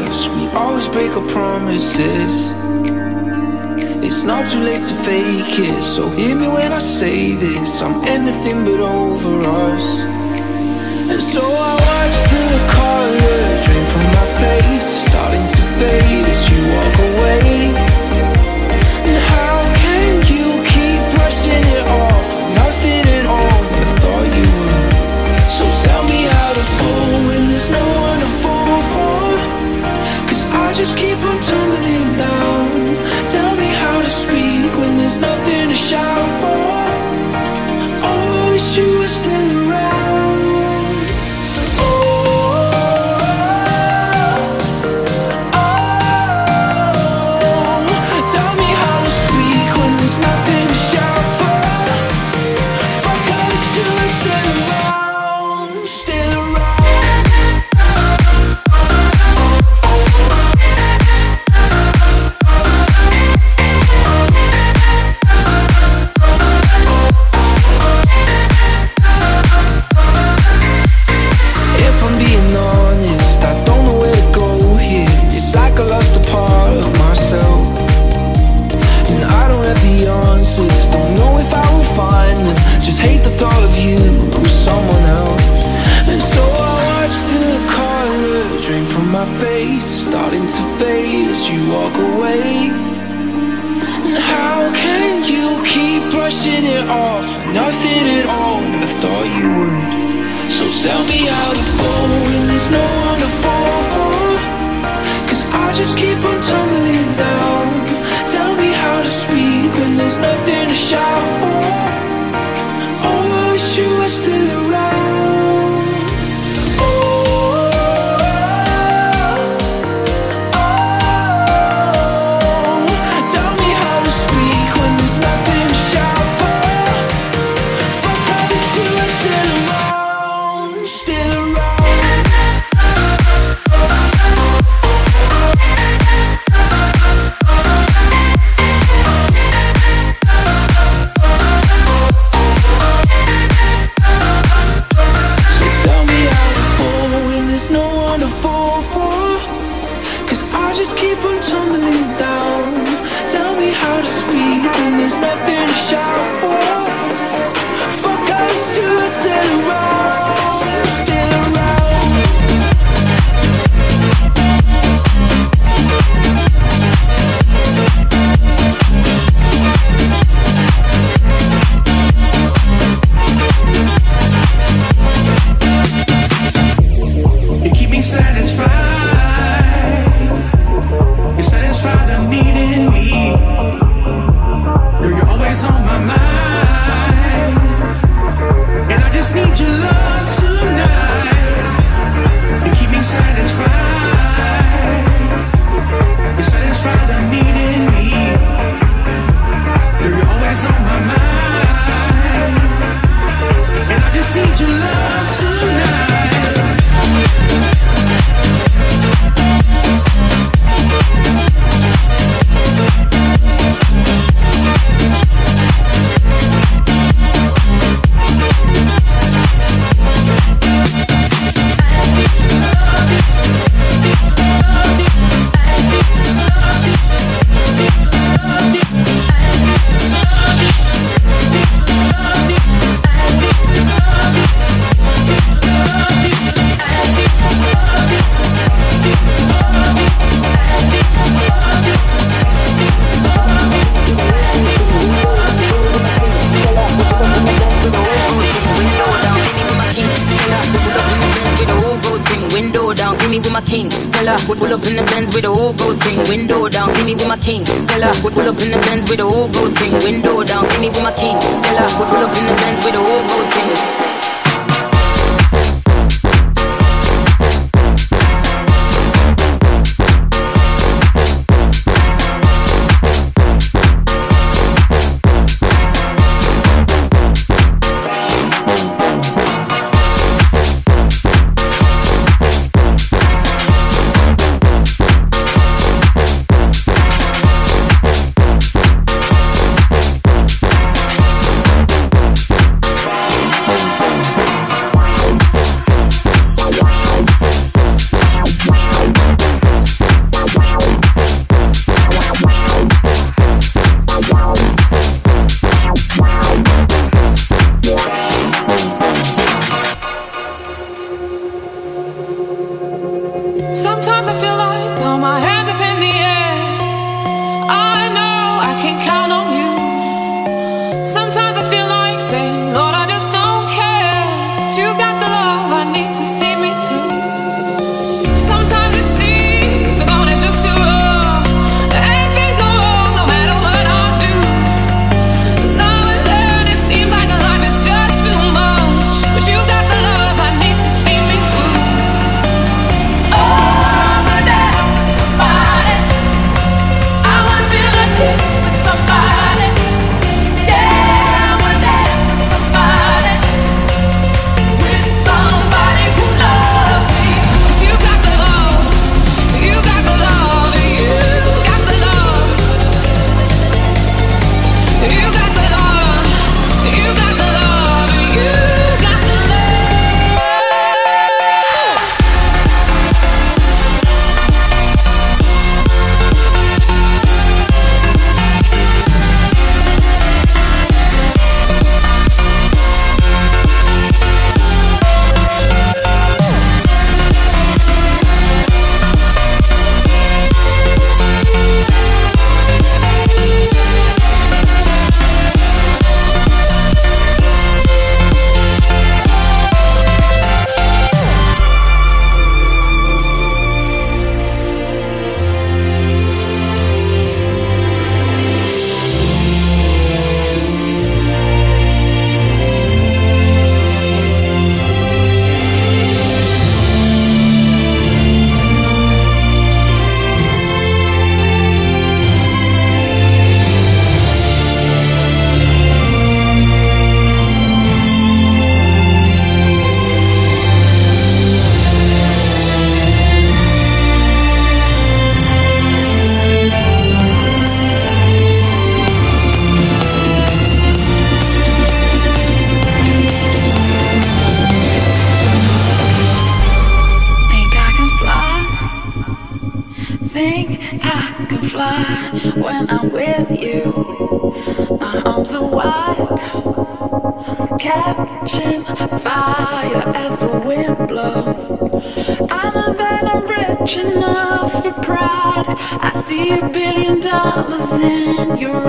We always break our promises. It's not too late to fake it, so hear me when I say this. I'm anything but over us. And so I watch the color drain from my face, starting to fade as you walk away.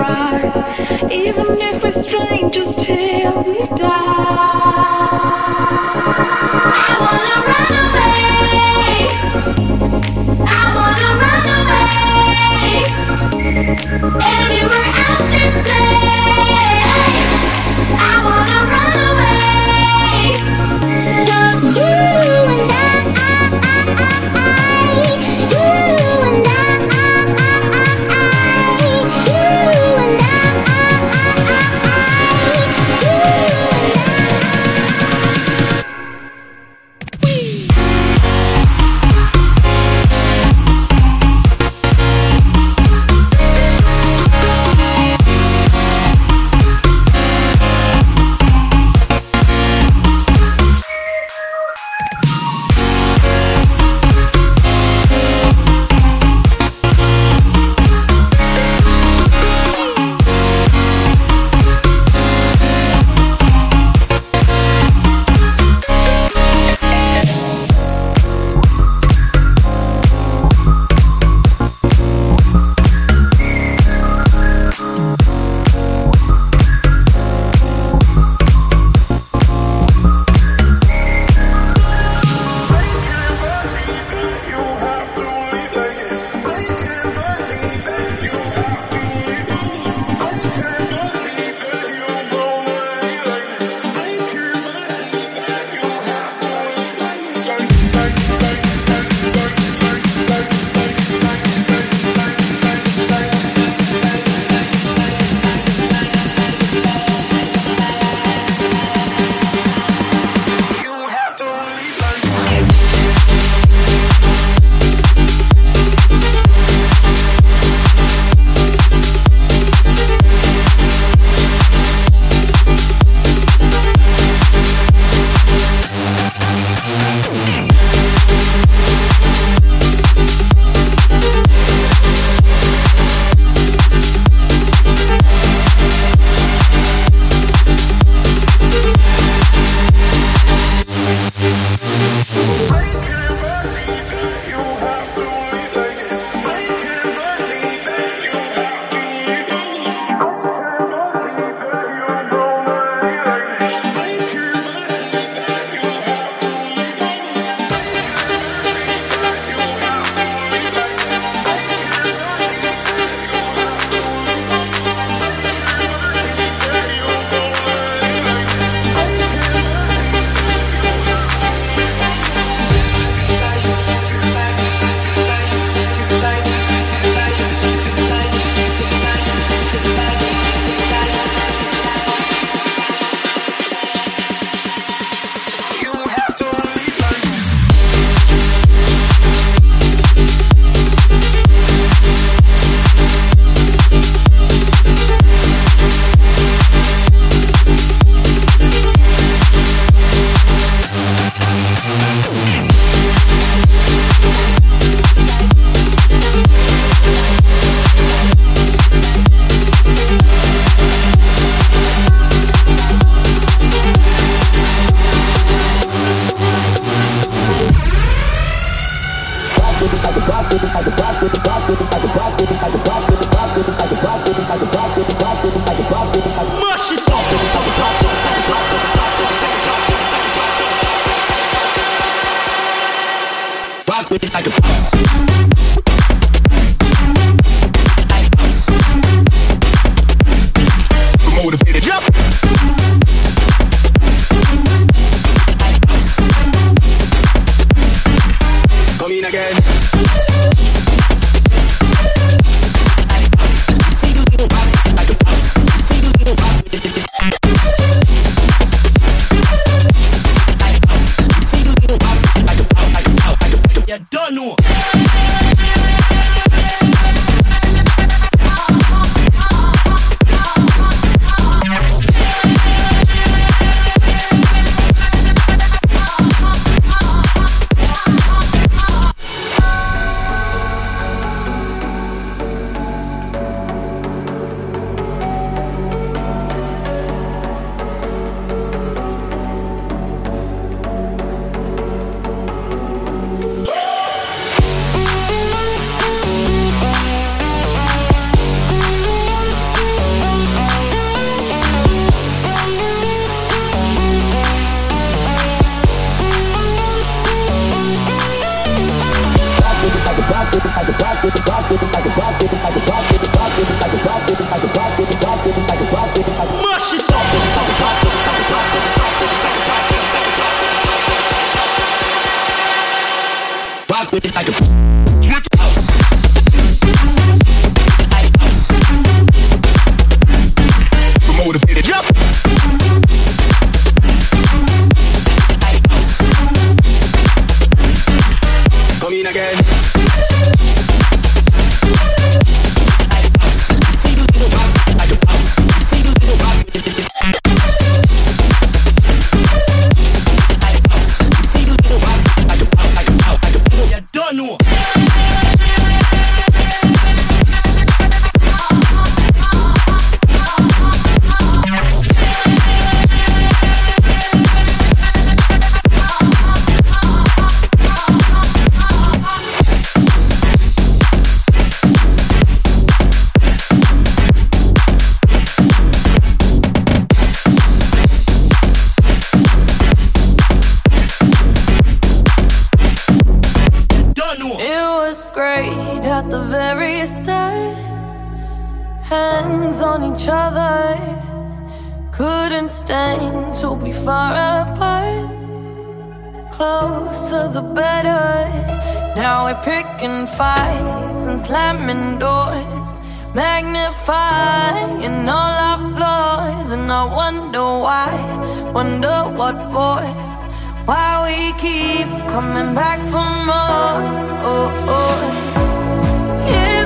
rise. Even if we're strangers till we die. magnifying all our flaws, and I wonder why, wonder what for, why we keep coming back for more. Oh, oh. Yeah.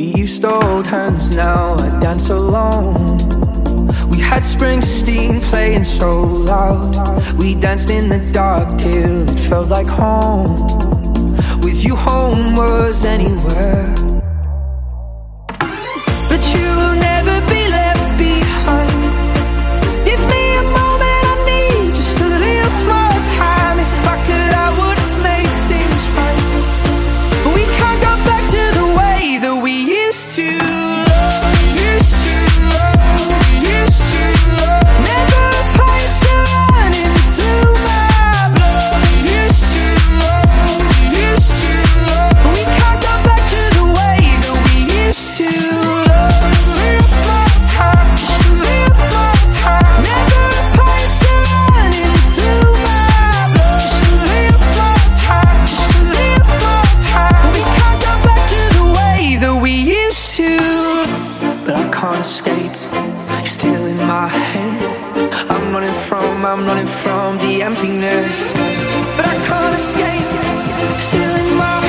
We used to hold hands, now I dance alone. We had Springsteen playing so loud. We danced in the dark till it felt like home. With you, home was anywhere. But you will never be. from, I'm running from the emptiness. But I can't escape, still in my